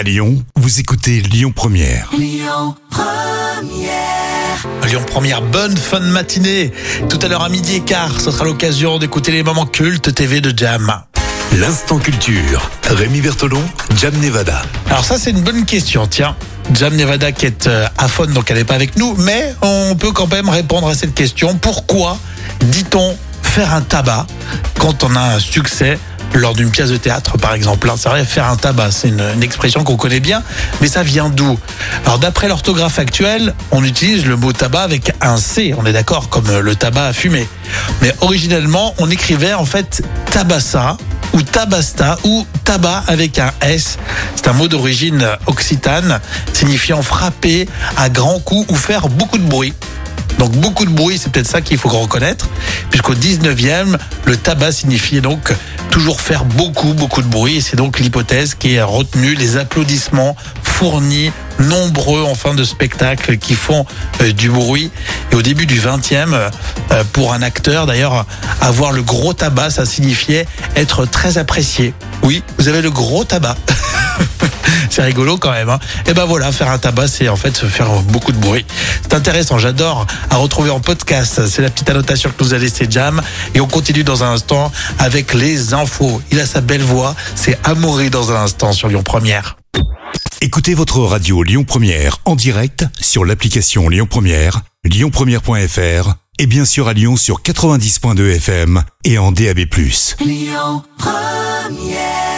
À Lyon, vous écoutez Lyon Première. Lyon Première, bonne fin de matinée. Tout à l'heure à midi et quart, ce sera l'occasion d'écouter les moments cultes TV de Jam. L'instant culture. Rémi Bertolon, Jam Nevada. Alors ça, c'est une bonne question, tiens. Jam Nevada qui est euh, à Faune, donc elle n'est pas avec nous, mais on peut quand même répondre à cette question. Pourquoi dit-on faire un tabac quand on a un succès lors d'une pièce de théâtre, par exemple. hein. C'est vrai, faire un tabac, c'est une, une expression qu'on connaît bien, mais ça vient d'où? Alors, d'après l'orthographe actuelle, on utilise le mot tabac avec un C, on est d'accord, comme euh, le tabac à fumer. Mais originellement, on écrivait en fait tabassa ou tabasta ou tabac avec un S. C'est un mot d'origine occitane signifiant frapper à grands coups ou faire beaucoup de bruit. Donc beaucoup de bruit, c'est peut-être ça qu'il faut reconnaître, puisqu'au 19e, le tabac signifiait donc toujours faire beaucoup, beaucoup de bruit. Et c'est donc l'hypothèse qui est retenue, les applaudissements fournis, nombreux en fin de spectacle qui font euh, du bruit. Et au début du 20e, euh, pour un acteur d'ailleurs, avoir le gros tabac, ça signifiait être très apprécié. Oui, vous avez le gros tabac. C'est rigolo quand même. Hein. Et ben voilà, faire un tabac, c'est en fait faire beaucoup de bruit. C'est intéressant, j'adore à retrouver en podcast. C'est la petite annotation que nous a laissé Jam. Et on continue dans un instant avec les infos. Il a sa belle voix, c'est Amaury dans un instant sur Lyon Première. Écoutez votre radio Lyon Première en direct sur l'application Lyon Première, lyonpremière.fr et bien sûr à Lyon sur 90.2 FM et en DAB+. Lyon Première